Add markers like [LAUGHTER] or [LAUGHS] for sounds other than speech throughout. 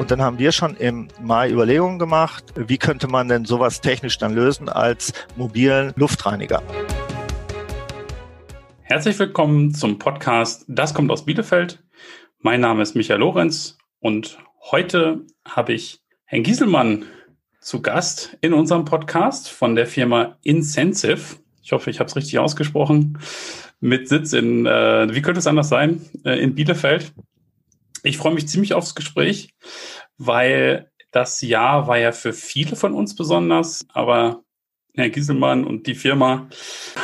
Und dann haben wir schon im Mai Überlegungen gemacht, wie könnte man denn sowas technisch dann lösen als mobilen Luftreiniger. Herzlich willkommen zum Podcast Das kommt aus Bielefeld. Mein Name ist Michael Lorenz und heute habe ich Herrn Gieselmann zu Gast in unserem Podcast von der Firma Incentive. Ich hoffe, ich habe es richtig ausgesprochen. Mit Sitz in, äh, wie könnte es anders sein, äh, in Bielefeld. Ich freue mich ziemlich aufs Gespräch, weil das Jahr war ja für viele von uns besonders, aber Herr Gieselmann und die Firma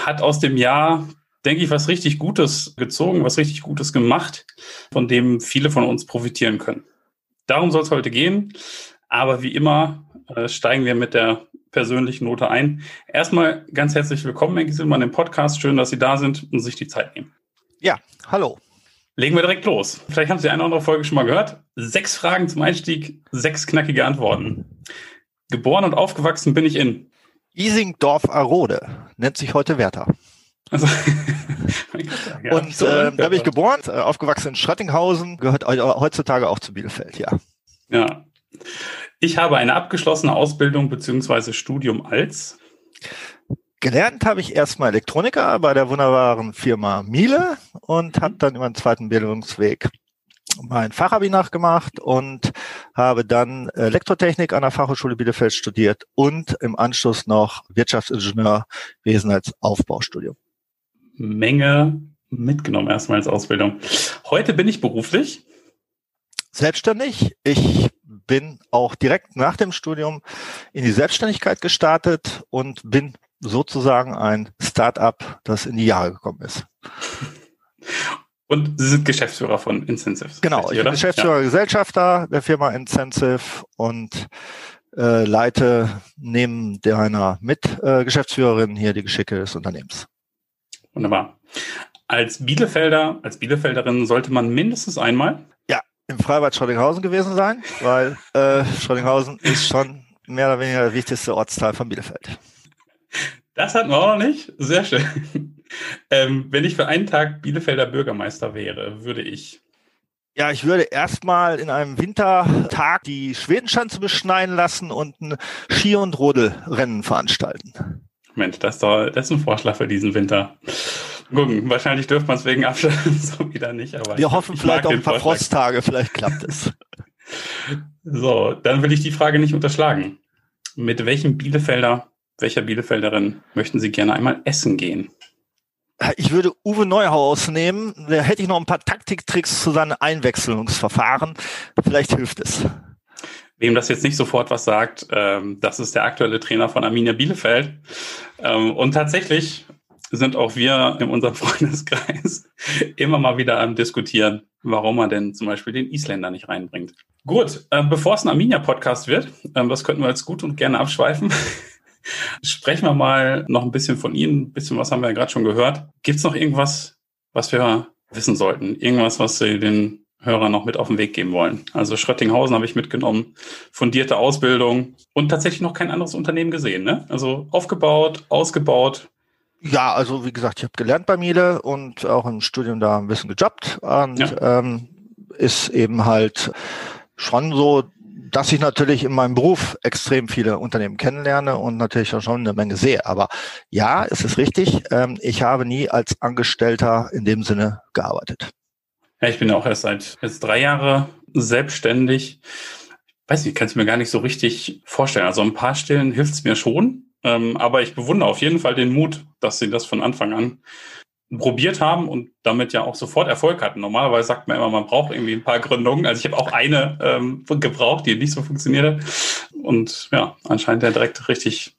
hat aus dem Jahr, denke ich, was richtig Gutes gezogen, was richtig Gutes gemacht, von dem viele von uns profitieren können. Darum soll es heute gehen. Aber wie immer äh, steigen wir mit der persönlichen Note ein. Erstmal ganz herzlich willkommen, Herr Gieselmann, im Podcast. Schön, dass Sie da sind und sich die Zeit nehmen. Ja, hallo. Legen wir direkt los. Vielleicht haben Sie eine andere Folge schon mal gehört. Sechs Fragen zum Einstieg, sechs knackige Antworten. Geboren und aufgewachsen bin ich in Isingdorf-Arode, nennt sich heute Werther. Also, [LAUGHS] ja, und so äh, da bin ich geboren, äh, aufgewachsen in Schrattinghausen, gehört heutzutage auch zu Bielefeld, ja. Ja. Ich habe eine abgeschlossene Ausbildung beziehungsweise Studium als Gelernt habe ich erstmal Elektroniker bei der wunderbaren Firma Miele und habe dann über einen zweiten Bildungsweg mein Fachabi nachgemacht und habe dann Elektrotechnik an der Fachhochschule Bielefeld studiert und im Anschluss noch Wirtschaftsingenieurwesen als Aufbaustudium. Menge mitgenommen erstmal als Ausbildung. Heute bin ich beruflich selbstständig. Ich bin auch direkt nach dem Studium in die Selbstständigkeit gestartet und bin sozusagen ein Start-up, das in die Jahre gekommen ist. Und Sie sind Geschäftsführer von Incentive. Genau, ich bin Geschäftsführer, ja. Gesellschafter der Firma Incentive und äh, leite neben deiner Mitgeschäftsführerin äh, hier die Geschicke des Unternehmens. Wunderbar. Als Bielefelder, als Bielefelderin sollte man mindestens einmal ja, im Freibad Schroddinghausen gewesen sein, weil äh, Schroddinghausen ist schon mehr oder weniger der wichtigste Ortsteil von Bielefeld. Das hatten wir auch noch nicht. Sehr schön. Ähm, wenn ich für einen Tag Bielefelder Bürgermeister wäre, würde ich. Ja, ich würde erstmal in einem Wintertag die Schwedenschanze beschneiden lassen und ein Ski- und Rodelrennen veranstalten. Mensch, das ist, doch, das ist ein Vorschlag für diesen Winter. Gucken, wahrscheinlich dürfte man es wegen Abstand [LAUGHS] so wieder nicht. Aber Wir hoffen vielleicht auf ein paar Vorschlag. Frosttage, vielleicht klappt es. [LAUGHS] so, dann will ich die Frage nicht unterschlagen. Mit welchem Bielefelder welcher Bielefelderin möchten Sie gerne einmal essen gehen? Ich würde Uwe Neuhaus nehmen. Da hätte ich noch ein paar Taktiktricks zu seinen Einwechslungsverfahren. Vielleicht hilft es. Wem das jetzt nicht sofort was sagt, ähm, das ist der aktuelle Trainer von Arminia Bielefeld. Ähm, und tatsächlich sind auch wir in unserem [LAUGHS] Freundeskreis immer mal wieder am diskutieren, warum man denn zum Beispiel den Isländer nicht reinbringt. Gut, äh, bevor es ein Arminia-Podcast wird, äh, das könnten wir jetzt gut und gerne abschweifen. [LAUGHS] Sprechen wir mal noch ein bisschen von Ihnen. Ein bisschen was haben wir ja gerade schon gehört. Gibt es noch irgendwas, was wir wissen sollten? Irgendwas, was Sie den Hörern noch mit auf den Weg geben wollen? Also Schröttinghausen habe ich mitgenommen, fundierte Ausbildung und tatsächlich noch kein anderes Unternehmen gesehen. Ne? Also aufgebaut, ausgebaut. Ja, also wie gesagt, ich habe gelernt bei Miele und auch im Studium da ein bisschen gejobbt und ja. ähm, ist eben halt schon so dass ich natürlich in meinem Beruf extrem viele Unternehmen kennenlerne und natürlich auch schon eine Menge sehe. Aber ja, es ist richtig, ähm, ich habe nie als Angestellter in dem Sinne gearbeitet. Ja, ich bin auch erst seit jetzt drei Jahre selbstständig. Weiß nicht, kann es mir gar nicht so richtig vorstellen. Also ein paar Stellen hilft es mir schon. Ähm, aber ich bewundere auf jeden Fall den Mut, dass sie das von Anfang an probiert haben und damit ja auch sofort Erfolg hatten. Normalerweise sagt man immer, man braucht irgendwie ein paar Gründungen. Also ich habe auch eine ähm, gebraucht, die nicht so funktionierte. Und ja, anscheinend der direkt richtig,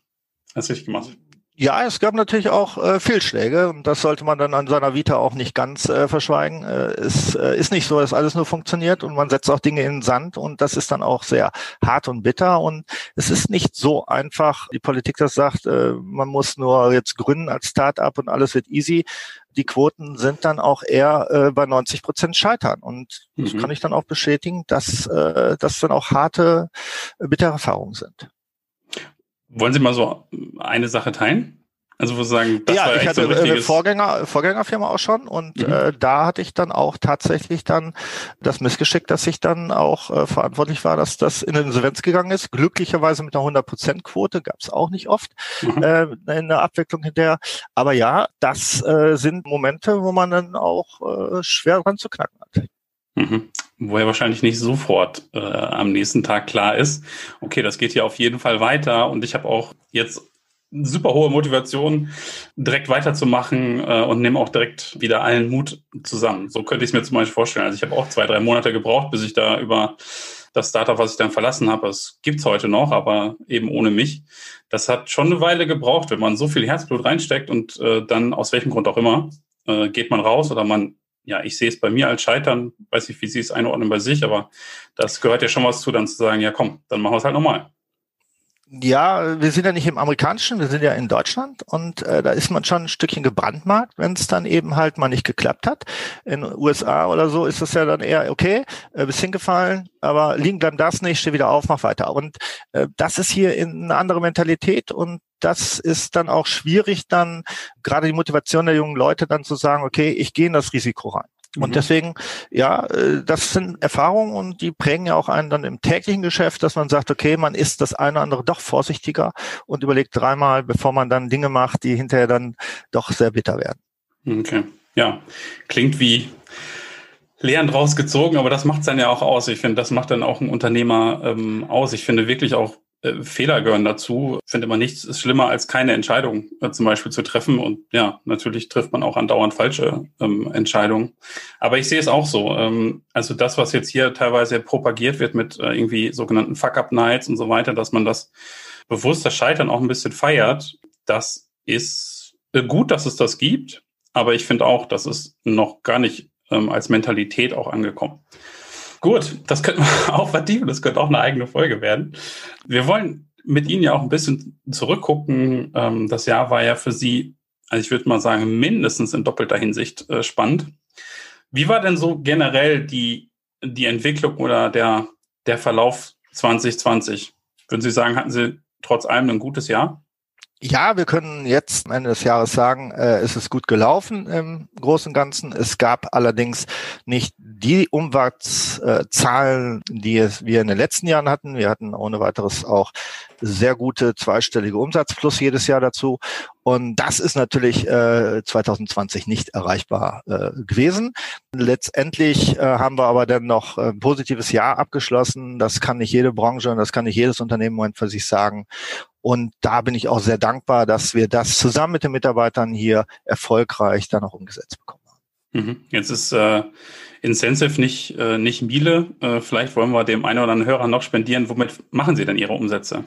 das richtig gemacht. Ja, es gab natürlich auch äh, Fehlschläge und das sollte man dann an seiner Vita auch nicht ganz äh, verschweigen. Äh, es äh, ist nicht so, dass alles nur funktioniert und man setzt auch Dinge in den Sand und das ist dann auch sehr hart und bitter und es ist nicht so einfach, die Politik das sagt, äh, man muss nur jetzt gründen als Start-up und alles wird easy. Die Quoten sind dann auch eher äh, bei 90 Prozent scheitern und mhm. das kann ich dann auch bestätigen, dass äh, das dann auch harte, bittere Erfahrungen sind. Wollen Sie mal so eine Sache teilen? Also wo sagen, das ja, war ich hatte so eine Vorgänger, Vorgängerfirma auch schon und mhm. äh, da hatte ich dann auch tatsächlich dann das Missgeschick, dass ich dann auch äh, verantwortlich war, dass das in den Insolvenz gegangen ist. Glücklicherweise mit einer 100%-Quote, gab es auch nicht oft mhm. äh, in der Abwicklung hinterher. Aber ja, das äh, sind Momente, wo man dann auch äh, schwer dran zu knacken hat. Mhm. Wo ja wahrscheinlich nicht sofort äh, am nächsten Tag klar ist, okay, das geht hier auf jeden Fall weiter und ich habe auch jetzt super hohe Motivation, direkt weiterzumachen äh, und nehme auch direkt wieder allen Mut zusammen. So könnte ich es mir zum Beispiel vorstellen. Also ich habe auch zwei, drei Monate gebraucht, bis ich da über das Startup, was ich dann verlassen habe, das gibt's heute noch, aber eben ohne mich. Das hat schon eine Weile gebraucht, wenn man so viel Herzblut reinsteckt und äh, dann aus welchem Grund auch immer äh, geht man raus oder man, ja, ich sehe es bei mir als Scheitern, weiß nicht, wie Sie es einordnen bei sich, aber das gehört ja schon was zu, dann zu sagen, ja komm, dann machen wir es halt nochmal. Ja, wir sind ja nicht im amerikanischen, wir sind ja in Deutschland und äh, da ist man schon ein Stückchen gebrandmarkt, wenn es dann eben halt mal nicht geklappt hat. In USA oder so ist es ja dann eher okay, äh, bist hingefallen, aber liegen bleiben das nicht, steh wieder auf, mach weiter. Und äh, das ist hier in eine andere Mentalität und das ist dann auch schwierig, dann gerade die Motivation der jungen Leute dann zu sagen, okay, ich gehe in das Risiko rein. Und mhm. deswegen, ja, äh, das sind Erfahrungen und die prägen ja auch einen dann im täglichen Geschäft, dass man sagt, okay, man ist das eine oder andere doch vorsichtiger und überlegt dreimal, bevor man dann Dinge macht, die hinterher dann doch sehr bitter werden. Okay. Ja, klingt wie Lehren rausgezogen, aber das macht es dann ja auch aus. Ich finde, das macht dann auch ein Unternehmer ähm, aus. Ich finde wirklich auch äh, Fehler gehören dazu. Ich finde immer nichts ist schlimmer, als keine Entscheidung äh, zum Beispiel zu treffen. Und ja, natürlich trifft man auch andauernd falsche ähm, Entscheidungen. Aber ich sehe es auch so. Ähm, also das, was jetzt hier teilweise propagiert wird mit äh, irgendwie sogenannten Fuck-Up-Nights und so weiter, dass man das bewusst das Scheitern auch ein bisschen feiert, das ist äh, gut, dass es das gibt. Aber ich finde auch, dass es noch gar nicht ähm, als Mentalität auch angekommen. Gut, das könnte man [LAUGHS] auch vertiefen, das könnte auch eine eigene Folge werden. Wir wollen mit Ihnen ja auch ein bisschen zurückgucken. Ähm, das Jahr war ja für Sie, also ich würde mal sagen, mindestens in doppelter Hinsicht äh, spannend. Wie war denn so generell die, die Entwicklung oder der, der Verlauf 2020? Würden Sie sagen, hatten Sie trotz allem ein gutes Jahr? Ja, wir können jetzt am Ende des Jahres sagen, äh, es ist gut gelaufen im Großen und Ganzen. Es gab allerdings nicht die Umwachszahlen, die wir in den letzten Jahren hatten. Wir hatten ohne weiteres auch sehr gute zweistellige Umsatz plus jedes Jahr dazu. Und das ist natürlich äh, 2020 nicht erreichbar äh, gewesen. Letztendlich äh, haben wir aber dann noch ein positives Jahr abgeschlossen. Das kann nicht jede Branche und das kann nicht jedes Unternehmen im Moment für sich sagen. Und da bin ich auch sehr dankbar, dass wir das zusammen mit den Mitarbeitern hier erfolgreich dann auch umgesetzt bekommen. Jetzt ist äh, Incentive nicht, äh, nicht Miele. Äh, vielleicht wollen wir dem einen oder anderen Hörer noch spendieren. Womit machen Sie denn Ihre Umsätze?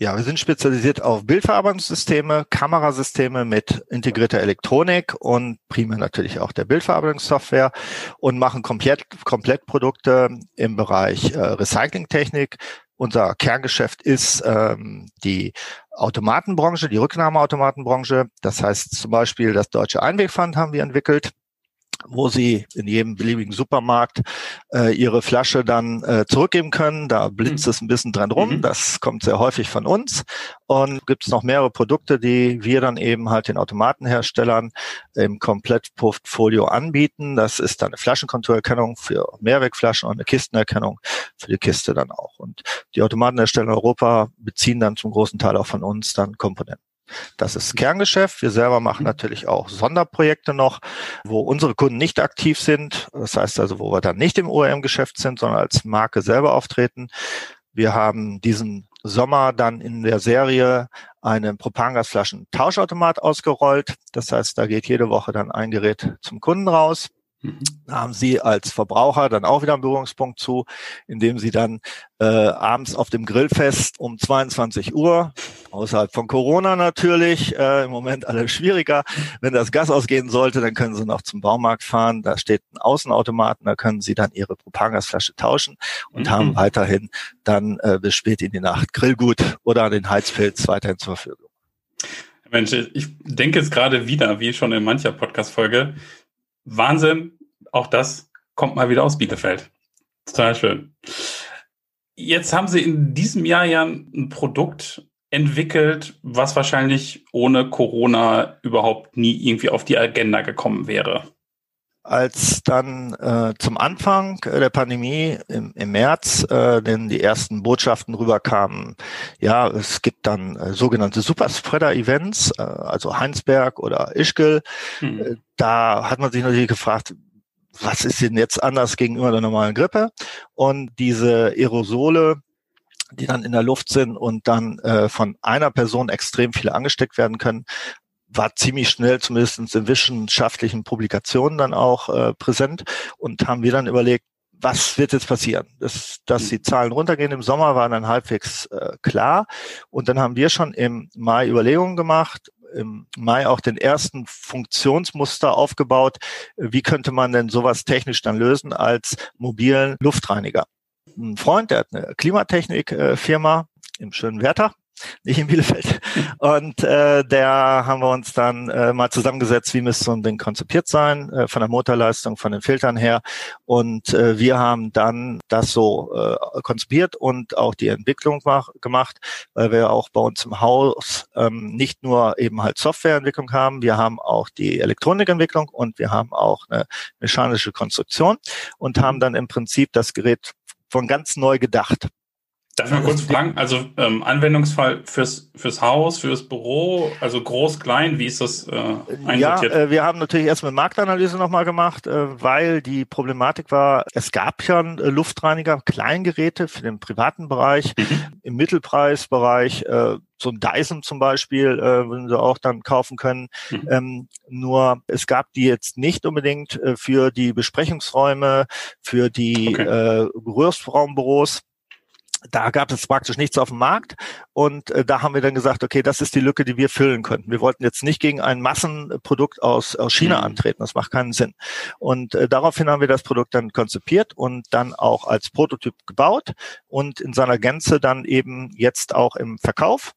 Ja, wir sind spezialisiert auf Bildverarbeitungssysteme, Kamerasysteme mit integrierter Elektronik und primär natürlich auch der Bildverarbeitungssoftware und machen komplett, komplett Produkte im Bereich äh, Recyclingtechnik, unser Kerngeschäft ist ähm, die Automatenbranche, die Rücknahmeautomatenbranche. Das heißt zum Beispiel das Deutsche Einwegpfand haben wir entwickelt wo sie in jedem beliebigen Supermarkt äh, ihre Flasche dann äh, zurückgeben können. Da blitzt mhm. es ein bisschen dran rum. Mhm. Das kommt sehr häufig von uns. Und gibt es noch mehrere Produkte, die wir dann eben halt den Automatenherstellern im Komplettportfolio anbieten. Das ist dann eine Flaschenkonturerkennung für Mehrwegflaschen und eine Kistenerkennung für die Kiste dann auch. Und die Automatenhersteller in Europa beziehen dann zum großen Teil auch von uns dann Komponenten. Das ist Kerngeschäft. Wir selber machen natürlich auch Sonderprojekte noch, wo unsere Kunden nicht aktiv sind. Das heißt also, wo wir dann nicht im OEM-Geschäft sind, sondern als Marke selber auftreten. Wir haben diesen Sommer dann in der Serie einen Propangasflaschen-Tauschautomat ausgerollt. Das heißt, da geht jede Woche dann ein Gerät zum Kunden raus. Mhm. Da haben Sie als Verbraucher dann auch wieder einen Berührungspunkt zu, indem Sie dann äh, abends auf dem Grillfest um 22 Uhr, außerhalb von Corona natürlich, äh, im Moment alles schwieriger, wenn das Gas ausgehen sollte, dann können Sie noch zum Baumarkt fahren, da steht ein Außenautomaten, da können Sie dann Ihre Propangasflasche tauschen und mhm. haben weiterhin dann äh, bis spät in die Nacht Grillgut oder den Heizpilz weiterhin zur Verfügung. Mensch, ich denke jetzt gerade wieder, wie schon in mancher Podcast-Folge, Wahnsinn, auch das kommt mal wieder aus Bielefeld. Total schön. Jetzt haben Sie in diesem Jahr ja ein Produkt entwickelt, was wahrscheinlich ohne Corona überhaupt nie irgendwie auf die Agenda gekommen wäre als dann äh, zum Anfang der Pandemie im, im März äh, denn die ersten Botschaften rüberkamen, ja, es gibt dann äh, sogenannte Superspreader-Events, äh, also Heinsberg oder Ischgl. Hm. Äh, da hat man sich natürlich gefragt, was ist denn jetzt anders gegenüber der normalen Grippe? Und diese Aerosole, die dann in der Luft sind und dann äh, von einer Person extrem viele angesteckt werden können, war ziemlich schnell, zumindest in wissenschaftlichen Publikationen dann auch äh, präsent und haben wir dann überlegt, was wird jetzt passieren? Dass, dass mhm. die Zahlen runtergehen im Sommer war dann halbwegs äh, klar. Und dann haben wir schon im Mai Überlegungen gemacht, im Mai auch den ersten Funktionsmuster aufgebaut. Wie könnte man denn sowas technisch dann lösen als mobilen Luftreiniger? Ein Freund, der hat eine Klimatechnik-Firma äh, im schönen Werther nicht in Bielefeld. Und äh, der haben wir uns dann äh, mal zusammengesetzt, wie müsste so ein Ding konzipiert sein, äh, von der Motorleistung, von den Filtern her. Und äh, wir haben dann das so äh, konzipiert und auch die Entwicklung mach, gemacht, weil wir auch bei uns im Haus ähm, nicht nur eben halt Softwareentwicklung haben, wir haben auch die Elektronikentwicklung und wir haben auch eine mechanische Konstruktion und haben dann im Prinzip das Gerät von ganz neu gedacht. Darf ich mal kurz fragen? Also ähm, Anwendungsfall fürs, fürs Haus, fürs Büro, also groß, klein, wie ist das äh, einsortiert? Ja, äh, wir haben natürlich erstmal eine Marktanalyse nochmal gemacht, äh, weil die Problematik war, es gab ja äh, Luftreiniger, Kleingeräte für den privaten Bereich, mhm. im Mittelpreisbereich, äh, so ein Dyson zum Beispiel, äh, würden Sie auch dann kaufen können. Mhm. Ähm, nur es gab die jetzt nicht unbedingt äh, für die Besprechungsräume, für die okay. äh, Gerührsraumbüros da gab es praktisch nichts auf dem Markt und äh, da haben wir dann gesagt, okay, das ist die Lücke, die wir füllen könnten. Wir wollten jetzt nicht gegen ein Massenprodukt aus, aus China mhm. antreten, das macht keinen Sinn. Und äh, daraufhin haben wir das Produkt dann konzipiert und dann auch als Prototyp gebaut und in seiner Gänze dann eben jetzt auch im Verkauf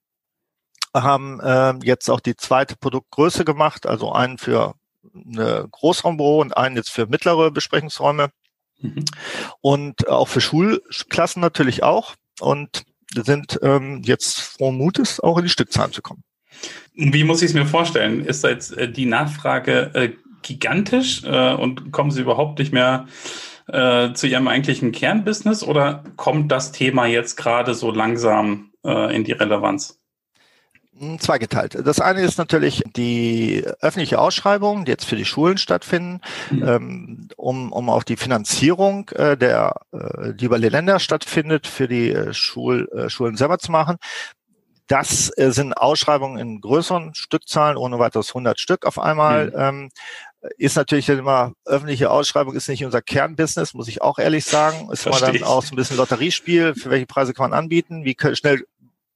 haben äh, jetzt auch die zweite Produktgröße gemacht, also einen für eine Großraumbüro und einen jetzt für mittlere Besprechungsräume Mhm. Und auch für Schulklassen natürlich auch. Und sind ähm, jetzt frohen Mutes, auch in die Stückzahlen zu kommen. Wie muss ich es mir vorstellen? Ist jetzt äh, die Nachfrage äh, gigantisch äh, und kommen Sie überhaupt nicht mehr äh, zu Ihrem eigentlichen Kernbusiness oder kommt das Thema jetzt gerade so langsam äh, in die Relevanz? Hm, zweigeteilt. Das eine ist natürlich die öffentliche Ausschreibung, die jetzt für die Schulen stattfinden, mhm. ähm, um, um auch die Finanzierung äh, der, äh, die über die Länder stattfindet, für die äh, Schul, äh, Schulen selber zu machen. Das äh, sind Ausschreibungen in größeren Stückzahlen, ohne weiteres 100 Stück auf einmal. Mhm. Ähm, ist natürlich immer öffentliche Ausschreibung ist nicht unser Kernbusiness, muss ich auch ehrlich sagen. Ist mal dann auch so ein bisschen Lotteriespiel. Für welche Preise kann man anbieten? Wie schnell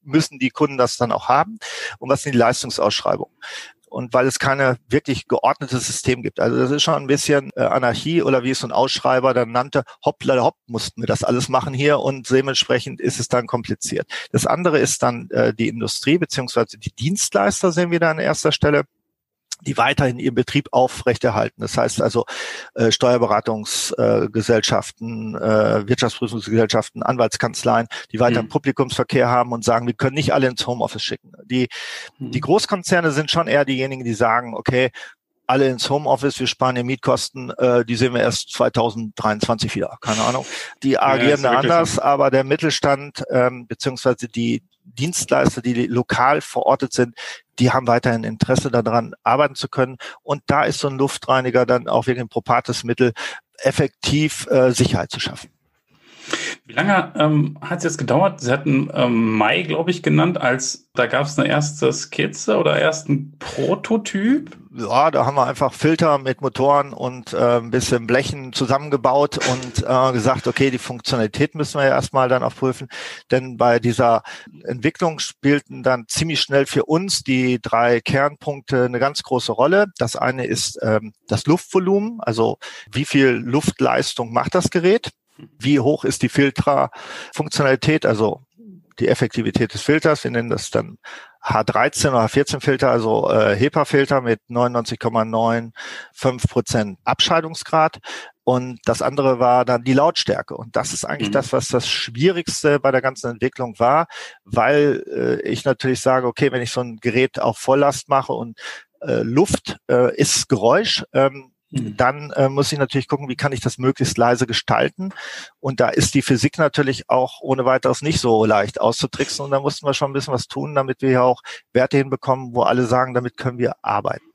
müssen die Kunden das dann auch haben. Und was sind die Leistungsausschreibungen? und weil es keine wirklich geordnetes System gibt. Also das ist schon ein bisschen äh, Anarchie oder wie es so ein Ausschreiber dann nannte, hoppla hopp, mussten wir das alles machen hier und dementsprechend ist es dann kompliziert. Das andere ist dann äh, die Industrie beziehungsweise die Dienstleister sehen wir da an erster Stelle die weiterhin ihren Betrieb aufrechterhalten. Das heißt also äh, Steuerberatungsgesellschaften, äh, äh, Wirtschaftsprüfungsgesellschaften, Anwaltskanzleien, die weiterhin mhm. Publikumsverkehr haben und sagen, wir können nicht alle ins Homeoffice schicken. Die, mhm. die Großkonzerne sind schon eher diejenigen, die sagen, okay, alle ins Homeoffice, wir sparen die Mietkosten, äh, die sehen wir erst 2023 wieder, keine Ahnung. Die agieren ja, da anders, so. aber der Mittelstand ähm, beziehungsweise die Dienstleister, die lokal verortet sind, die haben weiterhin Interesse daran, arbeiten zu können. Und da ist so ein Luftreiniger dann auch wirklich ein propates Mittel, effektiv äh, Sicherheit zu schaffen. Wie lange ähm, hat es jetzt gedauert? Sie hatten ähm, Mai, glaube ich, genannt, als da gab es eine erste Skizze oder ersten Prototyp. Ja, da haben wir einfach Filter mit Motoren und äh, ein bisschen Blechen zusammengebaut und äh, gesagt, okay, die Funktionalität müssen wir ja erstmal dann auch prüfen. Denn bei dieser Entwicklung spielten dann ziemlich schnell für uns die drei Kernpunkte eine ganz große Rolle. Das eine ist ähm, das Luftvolumen, also wie viel Luftleistung macht das Gerät? Wie hoch ist die Filterfunktionalität, also die Effektivität des Filters? Wir nennen das dann H13 oder H14 Filter, also äh, HEPA-Filter mit 99,95 Prozent Abscheidungsgrad. und das andere war dann die Lautstärke. Und das ist eigentlich mhm. das, was das Schwierigste bei der ganzen Entwicklung war, weil äh, ich natürlich sage, okay, wenn ich so ein Gerät auf Volllast mache und äh, Luft äh, ist Geräusch, ähm. Dann äh, muss ich natürlich gucken, wie kann ich das möglichst leise gestalten. Und da ist die Physik natürlich auch ohne weiteres nicht so leicht auszutricksen. Und da mussten wir schon ein bisschen was tun, damit wir ja auch Werte hinbekommen, wo alle sagen, damit können wir arbeiten.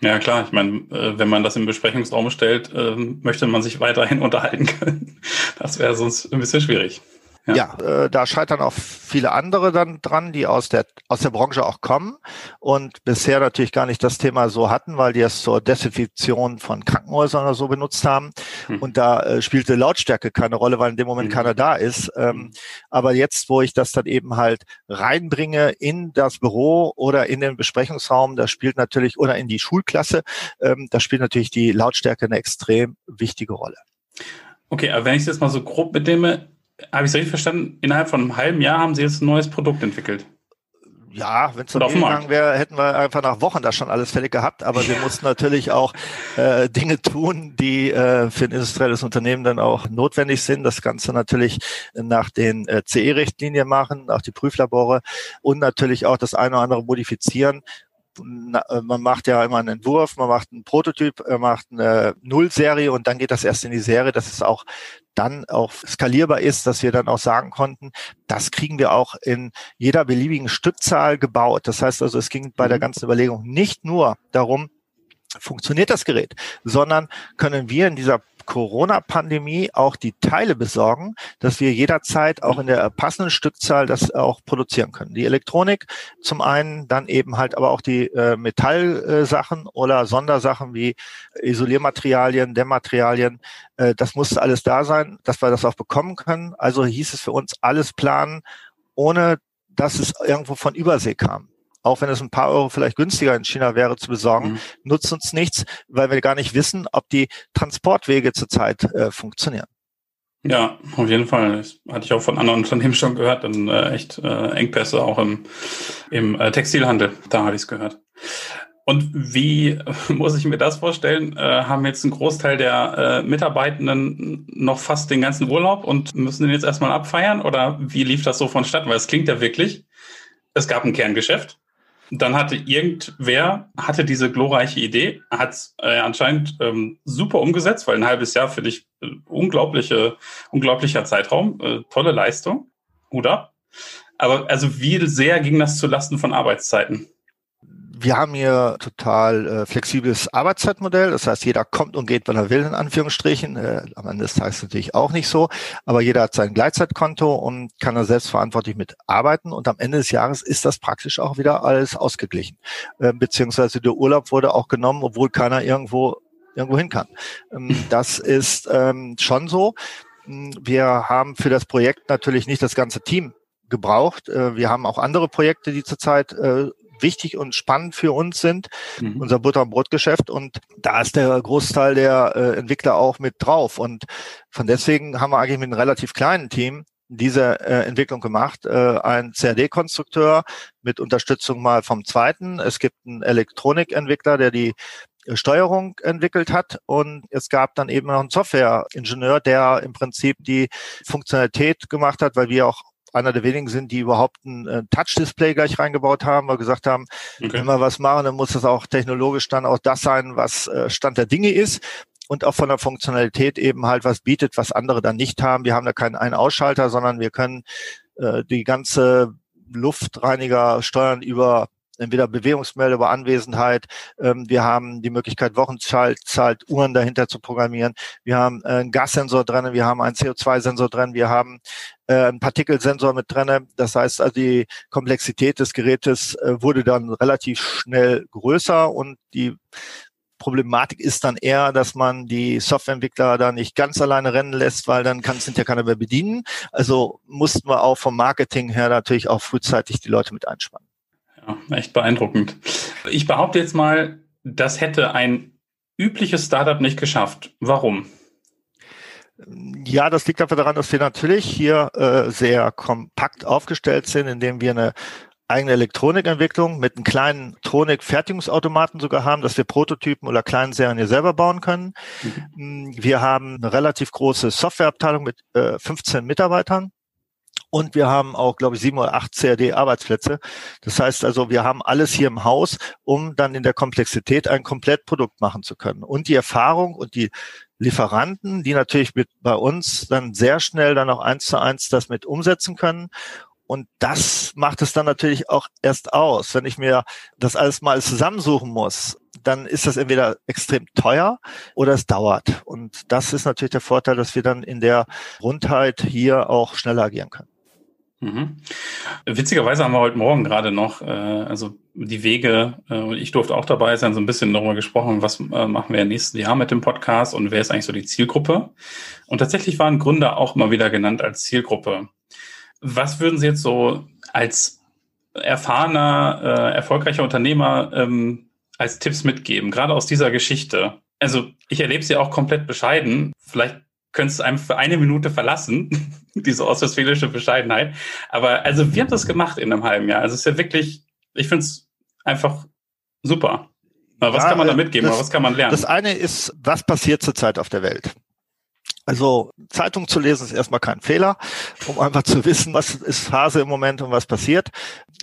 Ja, klar. Ich meine, äh, wenn man das im Besprechungsraum stellt, ähm, möchte man sich weiterhin [LAUGHS] unterhalten können. Das wäre sonst ein bisschen schwierig. Ja, ja äh, da scheitern auch viele andere dann dran, die aus der, aus der Branche auch kommen und bisher natürlich gar nicht das Thema so hatten, weil die es zur Desinfektion von Krankenhäusern oder so benutzt haben. Hm. Und da äh, spielte Lautstärke keine Rolle, weil in dem Moment hm. keiner da ist. Ähm, hm. aber jetzt, wo ich das dann eben halt reinbringe in das Büro oder in den Besprechungsraum, da spielt natürlich, oder in die Schulklasse, ähm, da spielt natürlich die Lautstärke eine extrem wichtige Rolle. Okay, aber wenn ich es jetzt mal so grob mitnehme, habe ich es richtig verstanden? Innerhalb von einem halben Jahr haben Sie jetzt ein neues Produkt entwickelt. Ja, wenn es so gegangen wäre, hätten wir einfach nach Wochen das schon alles fertig gehabt. Aber wir mussten natürlich auch äh, Dinge tun, die äh, für ein industrielles Unternehmen dann auch notwendig sind. Das Ganze natürlich nach den äh, CE-Richtlinien machen, auch die Prüflabore und natürlich auch das eine oder andere modifizieren. Äh, man macht ja immer einen Entwurf, man macht einen Prototyp, man macht eine Nullserie und dann geht das erst in die Serie, dass es auch dann auch skalierbar ist, dass wir dann auch sagen konnten, das kriegen wir auch in jeder beliebigen Stückzahl gebaut. Das heißt also, es ging bei der mhm. ganzen Überlegung nicht nur darum, funktioniert das Gerät, sondern können wir in dieser Corona-Pandemie auch die Teile besorgen, dass wir jederzeit auch in der passenden Stückzahl das auch produzieren können. Die Elektronik zum einen, dann eben halt aber auch die äh, Metallsachen oder Sondersachen wie Isoliermaterialien, Dämmmaterialien. Äh, das musste alles da sein, dass wir das auch bekommen können. Also hieß es für uns alles planen, ohne dass es irgendwo von Übersee kam auch wenn es ein paar Euro vielleicht günstiger in China wäre zu besorgen, mhm. nutzt uns nichts, weil wir gar nicht wissen, ob die Transportwege zurzeit äh, funktionieren. Ja, auf jeden Fall. Das hatte ich auch von anderen Unternehmen schon gehört, dann äh, echt äh, Engpässe auch im, im äh, Textilhandel. Da habe ich es gehört. Und wie [LAUGHS] muss ich mir das vorstellen? Äh, haben jetzt einen Großteil der äh, Mitarbeitenden noch fast den ganzen Urlaub und müssen den jetzt erstmal abfeiern? Oder wie lief das so vonstatten? Weil es klingt ja wirklich, es gab ein Kerngeschäft, dann hatte irgendwer hatte diese glorreiche Idee, hat es äh, anscheinend ähm, super umgesetzt, weil ein halbes Jahr finde ich äh, unglaubliche, unglaublicher Zeitraum, äh, tolle Leistung, oder? Aber also wie sehr ging das zu Lasten von Arbeitszeiten? Wir haben hier total äh, flexibles Arbeitszeitmodell. Das heißt, jeder kommt und geht, wann er will, in Anführungsstrichen. Äh, am Ende des Tages natürlich auch nicht so. Aber jeder hat sein Gleitzeitkonto und kann da selbstverantwortlich mitarbeiten. Und am Ende des Jahres ist das praktisch auch wieder alles ausgeglichen. Äh, beziehungsweise der Urlaub wurde auch genommen, obwohl keiner irgendwo irgendwo hin kann. Ähm, [LAUGHS] das ist ähm, schon so. Wir haben für das Projekt natürlich nicht das ganze Team gebraucht. Äh, wir haben auch andere Projekte, die zurzeit äh, wichtig und spannend für uns sind, mhm. unser Butter- und Brotgeschäft. Und da ist der Großteil der äh, Entwickler auch mit drauf. Und von deswegen haben wir eigentlich mit einem relativ kleinen Team diese äh, Entwicklung gemacht. Äh, ein CAD-Konstrukteur mit Unterstützung mal vom zweiten. Es gibt einen Elektronikentwickler, der die Steuerung entwickelt hat und es gab dann eben noch einen Software-Ingenieur, der im Prinzip die Funktionalität gemacht hat, weil wir auch einer der wenigen sind, die überhaupt ein äh, Touch-Display gleich reingebaut haben, weil gesagt haben, okay. wenn wir was machen, dann muss das auch technologisch dann auch das sein, was äh, Stand der Dinge ist und auch von der Funktionalität eben halt was bietet, was andere dann nicht haben. Wir haben da keinen einen Ausschalter, sondern wir können äh, die ganze Luftreiniger steuern über entweder Bewegungsmelder über Anwesenheit. Ähm, wir haben die Möglichkeit, Wochenzahlt Uhren dahinter zu programmieren. Wir haben äh, einen Gassensor drin, wir haben einen CO2-Sensor drin, wir haben äh, einen Partikelsensor mit drin. Das heißt, also die Komplexität des Gerätes äh, wurde dann relativ schnell größer und die Problematik ist dann eher, dass man die Softwareentwickler da nicht ganz alleine rennen lässt, weil dann kann es hinterher keiner mehr bedienen. Also mussten wir auch vom Marketing her natürlich auch frühzeitig die Leute mit einspannen. Ja, echt beeindruckend. Ich behaupte jetzt mal, das hätte ein übliches Startup nicht geschafft. Warum? Ja, das liegt einfach daran, dass wir natürlich hier äh, sehr kompakt aufgestellt sind, indem wir eine eigene Elektronikentwicklung mit einem kleinen Tronik-Fertigungsautomaten sogar haben, dass wir Prototypen oder kleinen Serien hier selber bauen können. Mhm. Wir haben eine relativ große Softwareabteilung mit äh, 15 Mitarbeitern. Und wir haben auch, glaube ich, sieben oder acht CAD-Arbeitsplätze. Das heißt also, wir haben alles hier im Haus, um dann in der Komplexität ein Komplettprodukt machen zu können. Und die Erfahrung und die Lieferanten, die natürlich mit bei uns dann sehr schnell dann auch eins zu eins das mit umsetzen können. Und das macht es dann natürlich auch erst aus. Wenn ich mir das alles mal zusammensuchen muss, dann ist das entweder extrem teuer oder es dauert. Und das ist natürlich der Vorteil, dass wir dann in der Rundheit hier auch schneller agieren können. Mhm. Witzigerweise haben wir heute Morgen gerade noch, äh, also die Wege, äh, und ich durfte auch dabei sein, so ein bisschen darüber gesprochen, was äh, machen wir im nächsten Jahr mit dem Podcast und wer ist eigentlich so die Zielgruppe. Und tatsächlich waren Gründer auch mal wieder genannt als Zielgruppe. Was würden Sie jetzt so als erfahrener, äh, erfolgreicher Unternehmer ähm, als Tipps mitgeben, gerade aus dieser Geschichte? Also ich erlebe sie auch komplett bescheiden. Vielleicht könntest du einem für eine Minute verlassen, [LAUGHS] diese ostwestfälische Bescheidenheit. Aber also wir haben das gemacht in einem halben Jahr. Also es ist ja wirklich, ich finde es einfach super. Aber was ja, kann man da mitgeben? Das, was kann man lernen? Das eine ist, was passiert zurzeit auf der Welt? Also Zeitung zu lesen ist erstmal kein Fehler, um einfach zu wissen, was ist Phase im Moment und was passiert.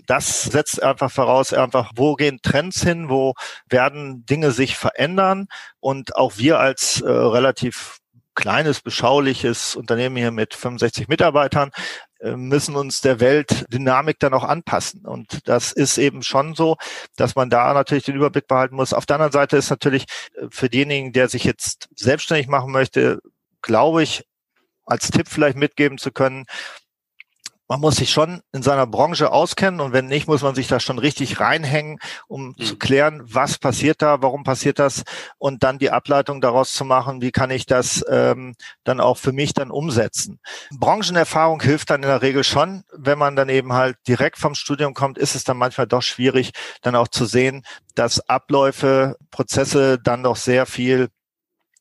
Das setzt einfach voraus, einfach, wo gehen Trends hin, wo werden Dinge sich verändern und auch wir als äh, relativ kleines, beschauliches Unternehmen hier mit 65 Mitarbeitern äh, müssen uns der Weltdynamik dann auch anpassen. Und das ist eben schon so, dass man da natürlich den Überblick behalten muss. Auf der anderen Seite ist natürlich äh, für denjenigen, der sich jetzt selbstständig machen möchte, glaube ich, als Tipp vielleicht mitgeben zu können, man muss sich schon in seiner Branche auskennen und wenn nicht, muss man sich da schon richtig reinhängen, um mhm. zu klären, was passiert da, warum passiert das und dann die Ableitung daraus zu machen, wie kann ich das ähm, dann auch für mich dann umsetzen. Branchenerfahrung hilft dann in der Regel schon, wenn man dann eben halt direkt vom Studium kommt, ist es dann manchmal doch schwierig, dann auch zu sehen, dass Abläufe, Prozesse dann doch sehr viel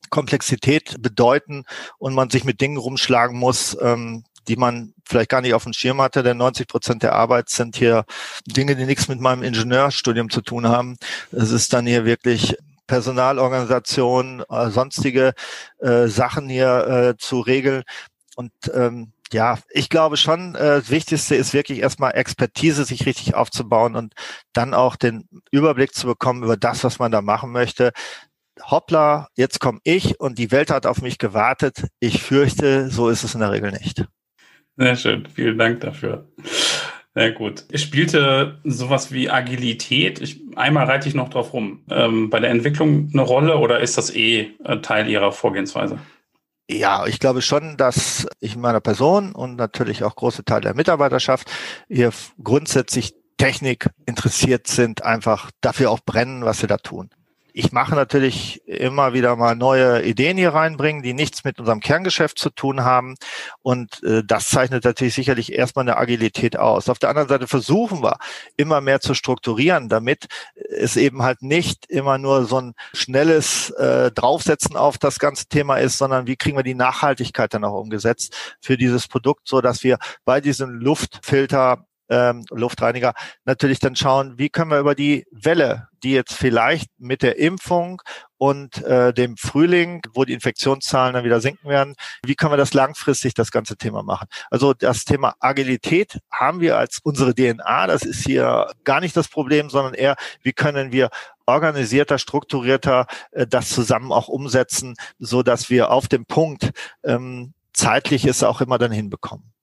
Komplexität bedeuten und man sich mit Dingen rumschlagen muss, ähm, die man vielleicht gar nicht auf dem Schirm hatte, denn 90 Prozent der Arbeit sind hier Dinge, die nichts mit meinem Ingenieurstudium zu tun haben. Es ist dann hier wirklich Personalorganisation, äh, sonstige äh, Sachen hier äh, zu regeln. Und ähm, ja, ich glaube schon, äh, das Wichtigste ist wirklich erstmal Expertise sich richtig aufzubauen und dann auch den Überblick zu bekommen über das, was man da machen möchte hoppla, jetzt komme ich und die Welt hat auf mich gewartet. Ich fürchte, so ist es in der Regel nicht. Sehr schön, vielen Dank dafür. Sehr gut. Es spielte sowas wie Agilität, ich, einmal reite ich noch drauf rum, ähm, bei der Entwicklung eine Rolle oder ist das eh äh, Teil Ihrer Vorgehensweise? Ja, ich glaube schon, dass ich meiner Person und natürlich auch große Teile der Mitarbeiterschaft hier grundsätzlich Technik interessiert sind, einfach dafür auch brennen, was sie da tun. Ich mache natürlich immer wieder mal neue Ideen hier reinbringen, die nichts mit unserem Kerngeschäft zu tun haben. Und äh, das zeichnet natürlich sicherlich erstmal eine Agilität aus. Auf der anderen Seite versuchen wir immer mehr zu strukturieren, damit es eben halt nicht immer nur so ein schnelles äh, Draufsetzen auf das ganze Thema ist, sondern wie kriegen wir die Nachhaltigkeit dann auch umgesetzt für dieses Produkt, so dass wir bei diesem Luftfilter ähm, Luftreiniger natürlich dann schauen, wie können wir über die Welle, die jetzt vielleicht mit der Impfung und äh, dem Frühling, wo die Infektionszahlen dann wieder sinken werden, wie können wir das langfristig das ganze Thema machen? Also das Thema Agilität haben wir als unsere DNA. Das ist hier gar nicht das Problem, sondern eher, wie können wir organisierter, strukturierter äh, das zusammen auch umsetzen, so dass wir auf dem Punkt ähm, zeitlich es auch immer dann hinbekommen.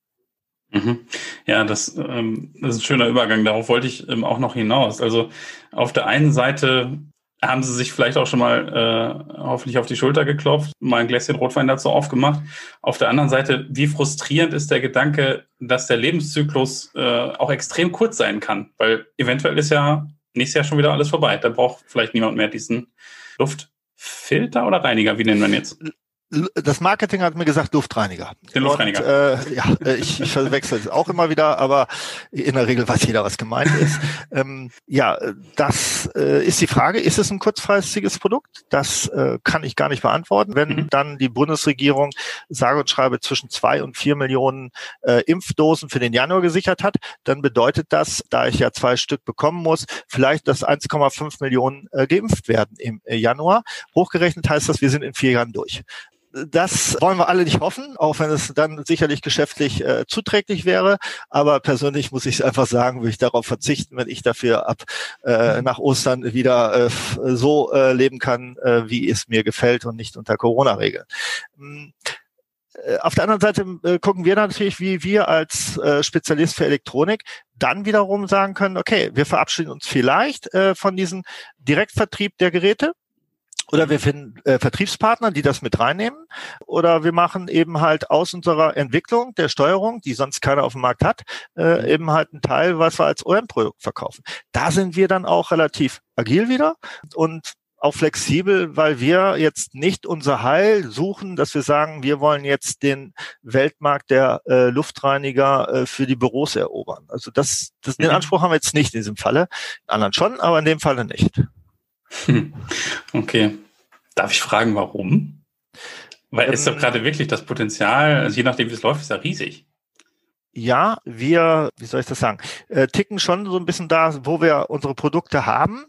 Mhm. Ja, das, ähm, das ist ein schöner Übergang. Darauf wollte ich ähm, auch noch hinaus. Also auf der einen Seite haben Sie sich vielleicht auch schon mal äh, hoffentlich auf die Schulter geklopft, mal ein Gläschen Rotwein dazu aufgemacht. Auf der anderen Seite, wie frustrierend ist der Gedanke, dass der Lebenszyklus äh, auch extrem kurz sein kann, weil eventuell ist ja nächstes Jahr schon wieder alles vorbei. Da braucht vielleicht niemand mehr diesen Luftfilter oder Reiniger, wie nennen wir ihn jetzt? Das Marketing hat mir gesagt Luftreiniger. Den Luftreiniger. Und, äh, ja, äh, ich, ich verwechsel es auch immer wieder, aber in der Regel weiß jeder, was gemeint ist. [LAUGHS] ähm, ja, das äh, ist die Frage, ist es ein kurzfristiges Produkt? Das äh, kann ich gar nicht beantworten. Wenn mhm. dann die Bundesregierung sage und schreibe zwischen zwei und vier Millionen äh, Impfdosen für den Januar gesichert hat, dann bedeutet das, da ich ja zwei Stück bekommen muss, vielleicht, dass 1,5 Millionen äh, geimpft werden im äh, Januar. Hochgerechnet heißt das, wir sind in vier Jahren durch. Das wollen wir alle nicht hoffen, auch wenn es dann sicherlich geschäftlich äh, zuträglich wäre. Aber persönlich muss ich einfach sagen, würde ich darauf verzichten, wenn ich dafür ab äh, nach Ostern wieder äh, so äh, leben kann, äh, wie es mir gefällt und nicht unter Corona-Regeln. Hm, äh, auf der anderen Seite äh, gucken wir natürlich, wie wir als äh, Spezialist für Elektronik dann wiederum sagen können, okay, wir verabschieden uns vielleicht äh, von diesem Direktvertrieb der Geräte oder wir finden äh, Vertriebspartner, die das mit reinnehmen. Oder wir machen eben halt aus unserer Entwicklung der Steuerung, die sonst keiner auf dem Markt hat, äh, mhm. eben halt ein Teil, was wir als OM-Produkt verkaufen. Da sind wir dann auch relativ agil wieder und auch flexibel, weil wir jetzt nicht unser Heil suchen, dass wir sagen, wir wollen jetzt den Weltmarkt der äh, Luftreiniger äh, für die Büros erobern. Also das, das den mhm. Anspruch haben wir jetzt nicht in diesem Falle. In anderen schon, aber in dem Falle nicht. Okay. Darf ich fragen, warum? Weil ähm, ist doch ähm. gerade wirklich das Potenzial, also je nachdem, wie es läuft, ist ja riesig. Ja, wir, wie soll ich das sagen, äh, ticken schon so ein bisschen da, wo wir unsere Produkte haben.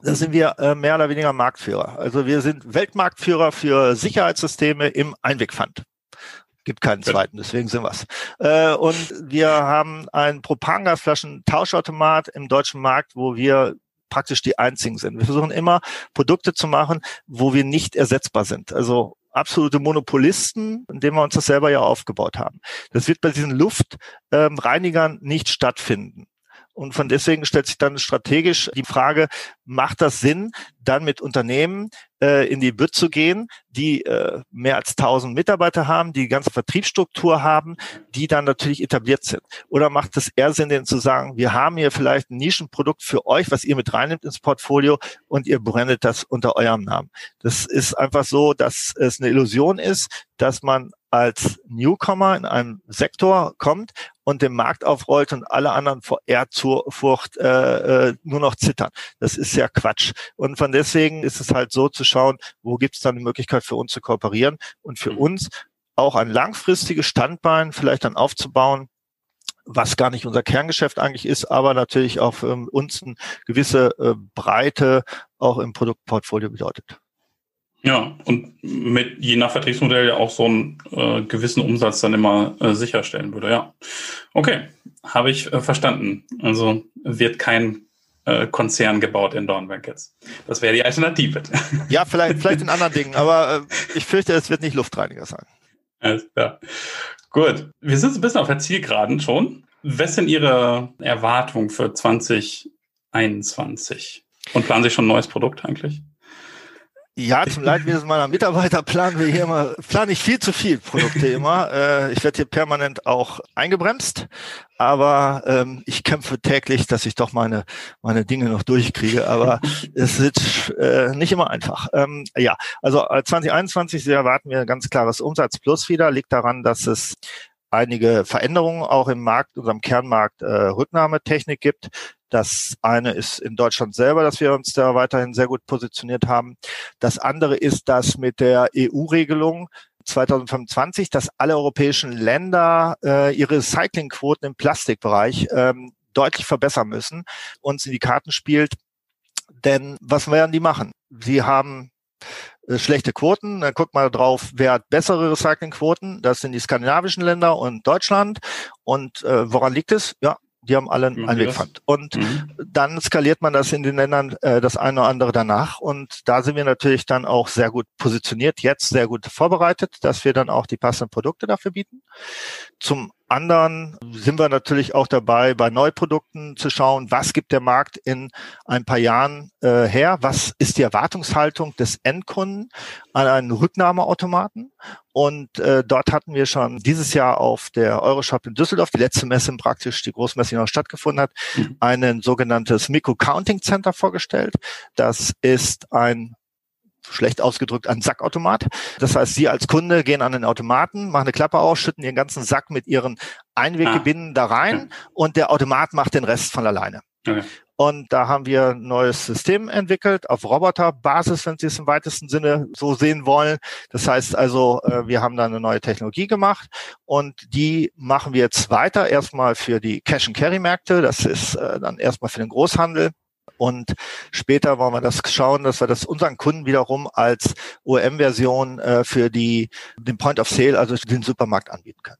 Da sind wir äh, mehr oder weniger Marktführer. Also wir sind Weltmarktführer für Sicherheitssysteme im Einwegpfand. Gibt keinen zweiten, deswegen sind wir's. Äh, und wir haben ein Propangasflaschen-Tauschautomat im deutschen Markt, wo wir praktisch die einzigen sind. Wir versuchen immer Produkte zu machen, wo wir nicht ersetzbar sind. Also absolute Monopolisten, indem wir uns das selber ja aufgebaut haben. Das wird bei diesen Luftreinigern nicht stattfinden. Und von deswegen stellt sich dann strategisch die Frage, macht das Sinn, dann mit Unternehmen äh, in die Bütt zu gehen, die äh, mehr als 1000 Mitarbeiter haben, die, die ganze Vertriebsstruktur haben, die dann natürlich etabliert sind? Oder macht es eher Sinn, denen zu sagen, wir haben hier vielleicht ein Nischenprodukt für euch, was ihr mit reinnimmt ins Portfolio und ihr brennt das unter eurem Namen? Das ist einfach so, dass es eine Illusion ist, dass man als Newcomer in einem Sektor kommt und den Markt aufrollt und alle anderen vor Ehrfurcht äh, äh, nur noch zittern. Das ist ja Quatsch. Und von deswegen ist es halt so zu schauen, wo gibt es dann eine Möglichkeit für uns zu kooperieren und für mhm. uns auch ein langfristiges Standbein vielleicht dann aufzubauen, was gar nicht unser Kerngeschäft eigentlich ist, aber natürlich auch für uns eine gewisse äh, Breite auch im Produktportfolio bedeutet. Ja, und mit je nach Vertriebsmodell ja auch so einen äh, gewissen Umsatz dann immer äh, sicherstellen würde, ja. Okay, habe ich äh, verstanden. Also wird kein äh, Konzern gebaut in Dornberg jetzt. Das wäre die Alternative. Ja, [LAUGHS] vielleicht, vielleicht in anderen Dingen, aber äh, ich fürchte, es wird nicht Luftreiniger sein. Alles klar. Gut, wir sind ein bisschen auf der Zielgeraden schon. Was sind Ihre Erwartungen für 2021? Und planen Sie schon ein neues Produkt eigentlich? Ja, zum Leidwesen meiner Mitarbeiter planen wir hier immer, plane ich viel zu viel Produkte immer. [LAUGHS] Äh, ich werde hier permanent auch eingebremst, aber ähm, ich kämpfe täglich, dass ich doch meine meine Dinge noch durchkriege. Aber [LAUGHS] es ist äh, nicht immer einfach. Ähm, ja, also 2021 äh, erwarten wir ein ganz klares Umsatzplus wieder. Liegt daran, dass es einige Veränderungen auch im Markt, unserem Kernmarkt äh, Rücknahmetechnik gibt. Das eine ist in Deutschland selber, dass wir uns da weiterhin sehr gut positioniert haben. Das andere ist, dass mit der EU-Regelung 2025, dass alle europäischen Länder äh, ihre Recyclingquoten im Plastikbereich ähm, deutlich verbessern müssen, uns in die Karten spielt. Denn was werden die machen? Sie haben schlechte Quoten. Dann guckt mal drauf, wer hat bessere Recyclingquoten. Das sind die skandinavischen Länder und Deutschland. Und äh, woran liegt es? Ja, die haben alle einen Einwegpfand. Und mhm. dann skaliert man das in den Ländern äh, das eine oder andere danach. Und da sind wir natürlich dann auch sehr gut positioniert, jetzt sehr gut vorbereitet, dass wir dann auch die passenden Produkte dafür bieten. Zum anderen sind wir natürlich auch dabei, bei Neuprodukten zu schauen, was gibt der Markt in ein paar Jahren äh, her, was ist die Erwartungshaltung des Endkunden an einen Rücknahmeautomaten. Und äh, dort hatten wir schon dieses Jahr auf der Euroshop in Düsseldorf, die letzte Messe praktisch, die Großmesse, die noch stattgefunden hat, mhm. ein sogenanntes Micro Counting Center vorgestellt. Das ist ein schlecht ausgedrückt ein Sackautomat. Das heißt, Sie als Kunde gehen an den Automaten, machen eine Klappe aus, schütten Ihren ganzen Sack mit Ihren Einweggebinden ah. da rein okay. und der Automat macht den Rest von alleine. Okay. Und da haben wir ein neues System entwickelt auf Roboterbasis, wenn Sie es im weitesten Sinne so sehen wollen. Das heißt also, äh, wir haben da eine neue Technologie gemacht und die machen wir jetzt weiter. Erstmal für die Cash-and-Carry-Märkte. Das ist äh, dann erstmal für den Großhandel. Und später wollen wir das schauen, dass wir das unseren Kunden wiederum als OEM-Version äh, für die, den Point of Sale, also den Supermarkt anbieten können.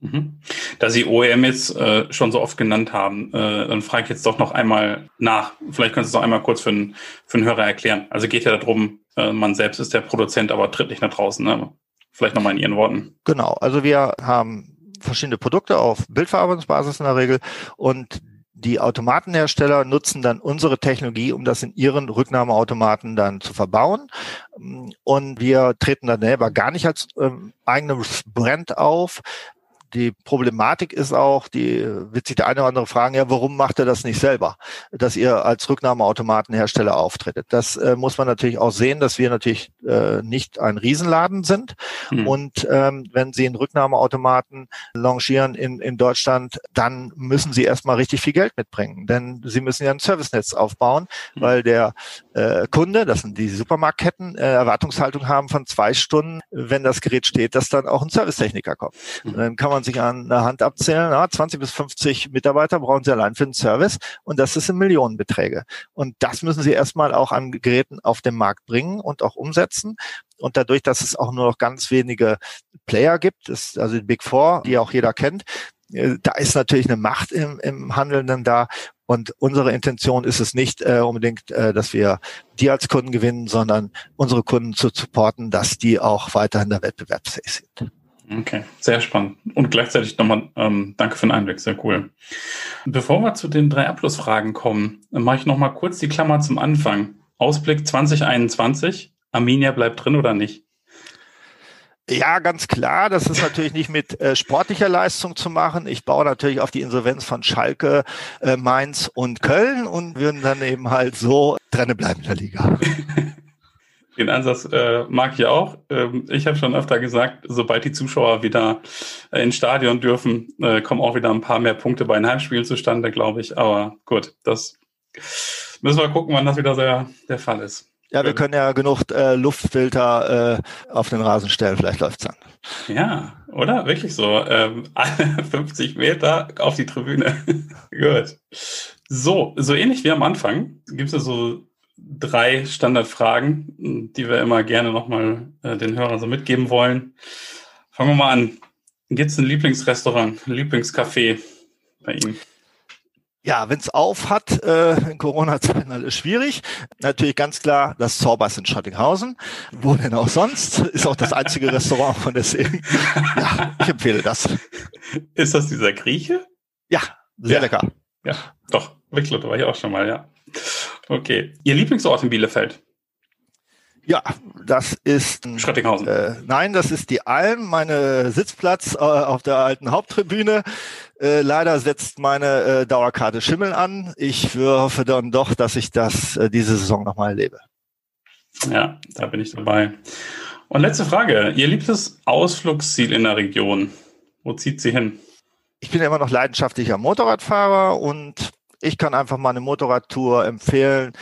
Mhm. Da Sie OEM jetzt äh, schon so oft genannt haben, äh, dann frage ich jetzt doch noch einmal nach. Vielleicht können Sie es noch einmal kurz für einen, für einen Hörer erklären. Also geht ja darum, äh, man selbst ist der Produzent, aber tritt nicht nach draußen. Ne? Vielleicht nochmal in Ihren Worten. Genau, also wir haben verschiedene Produkte auf Bildverarbeitungsbasis in der Regel und die Automatenhersteller nutzen dann unsere Technologie, um das in ihren Rücknahmeautomaten dann zu verbauen. Und wir treten dann selber gar nicht als ähm, eigenes Brand auf, die Problematik ist auch, die wird sich der eine oder andere fragen, ja, warum macht er das nicht selber, dass ihr als Rücknahmeautomatenhersteller auftretet? Das äh, muss man natürlich auch sehen, dass wir natürlich äh, nicht ein Riesenladen sind. Mhm. Und ähm, wenn Sie einen Rücknahmeautomaten launchieren in, in Deutschland, dann müssen Sie erstmal richtig viel Geld mitbringen, denn Sie müssen ja ein Servicenetz aufbauen, mhm. weil der äh, Kunde, das sind die Supermarktketten, äh, Erwartungshaltung haben von zwei Stunden, wenn das Gerät steht, dass dann auch ein Servicetechniker kommt. Mhm. Dann kann man sich an der Hand abzählen, ja, 20 bis 50 Mitarbeiter brauchen sie allein für den Service und das ist in Millionenbeträge. Und das müssen sie erstmal auch an Geräten auf den Markt bringen und auch umsetzen. Und dadurch, dass es auch nur noch ganz wenige Player gibt, ist also die Big Four, die auch jeder kennt, äh, da ist natürlich eine Macht im, im Handelnden da. Und unsere Intention ist es nicht äh, unbedingt, äh, dass wir die als Kunden gewinnen, sondern unsere Kunden zu supporten, dass die auch weiterhin der wettbewerbsfähig sind. Okay, sehr spannend. Und gleichzeitig nochmal ähm, danke für den Einblick, sehr cool. Bevor wir zu den drei Abschlussfragen kommen, mache ich nochmal kurz die Klammer zum Anfang. Ausblick 2021, Arminia bleibt drin oder nicht? Ja, ganz klar. Das ist natürlich nicht mit äh, sportlicher Leistung zu machen. Ich baue natürlich auf die Insolvenz von Schalke, äh, Mainz und Köln und würden dann eben halt so drinne bleiben in der Liga. [LAUGHS] Den Ansatz äh, mag ich auch. Ähm, ich habe schon öfter gesagt, sobald die Zuschauer wieder äh, ins Stadion dürfen, äh, kommen auch wieder ein paar mehr Punkte bei den Heimspielen zustande, glaube ich. Aber gut, das müssen wir gucken, wann das wieder der, der Fall ist. Ja, wir können ja genug äh, Luftfilter äh, auf den Rasen stellen, vielleicht läuft's dann. Ja, oder? Wirklich so. Ähm, [LAUGHS] 50 Meter auf die Tribüne. [LAUGHS] Gut. So, so ähnlich wie am Anfang gibt es ja so drei Standardfragen, die wir immer gerne nochmal äh, den Hörern so mitgeben wollen. Fangen wir mal an. Gibt es ein Lieblingsrestaurant, ein Lieblingscafé bei Ihnen? Ja, wenn es auf hat, äh, in Corona-Zeiten alles schwierig. Natürlich ganz klar das Zorbers in Schottinghausen. Wo denn auch sonst? Ist auch das einzige [LAUGHS] Restaurant von deswegen. Ja, ich empfehle das. Ist das dieser Grieche? Ja, sehr ja. lecker. Ja, doch. Wicklow war ich auch schon mal, ja. Okay. Ihr Lieblingsort in Bielefeld? Ja, das ist Schrettinghausen. Äh, nein, das ist die Alm, meine Sitzplatz äh, auf der alten Haupttribüne. Äh, leider setzt meine äh, Dauerkarte Schimmel an. Ich hoffe dann doch, dass ich das äh, diese Saison nochmal erlebe. Ja, da bin ich dabei. Und letzte Frage. Ihr liebstes Ausflugsziel in der Region. Wo zieht sie hin? Ich bin ja immer noch leidenschaftlicher Motorradfahrer und ich kann einfach mal eine Motorradtour empfehlen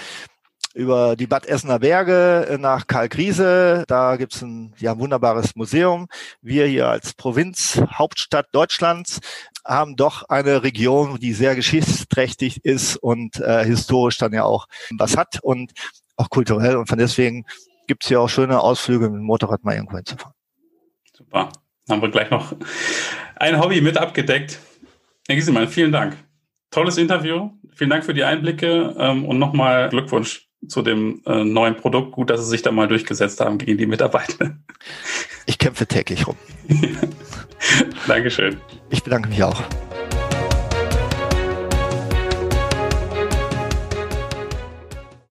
über die Bad Essener Berge nach Karl Griese. Da gibt's ein ja, wunderbares Museum. Wir hier als Provinzhauptstadt Deutschlands haben doch eine Region, die sehr geschichtsträchtig ist und äh, historisch dann ja auch was hat und auch kulturell. Und von deswegen gibt's hier auch schöne Ausflüge mit dem Motorrad mal irgendwo hinzufahren. Super. Haben wir gleich noch ein Hobby mit abgedeckt. Herr Giesemann, vielen Dank. Tolles Interview. Vielen Dank für die Einblicke ähm, und nochmal Glückwunsch zu dem äh, neuen Produkt. Gut, dass Sie sich da mal durchgesetzt haben gegen die Mitarbeiter. Ich kämpfe täglich rum. [LAUGHS] Dankeschön. Ich bedanke mich auch.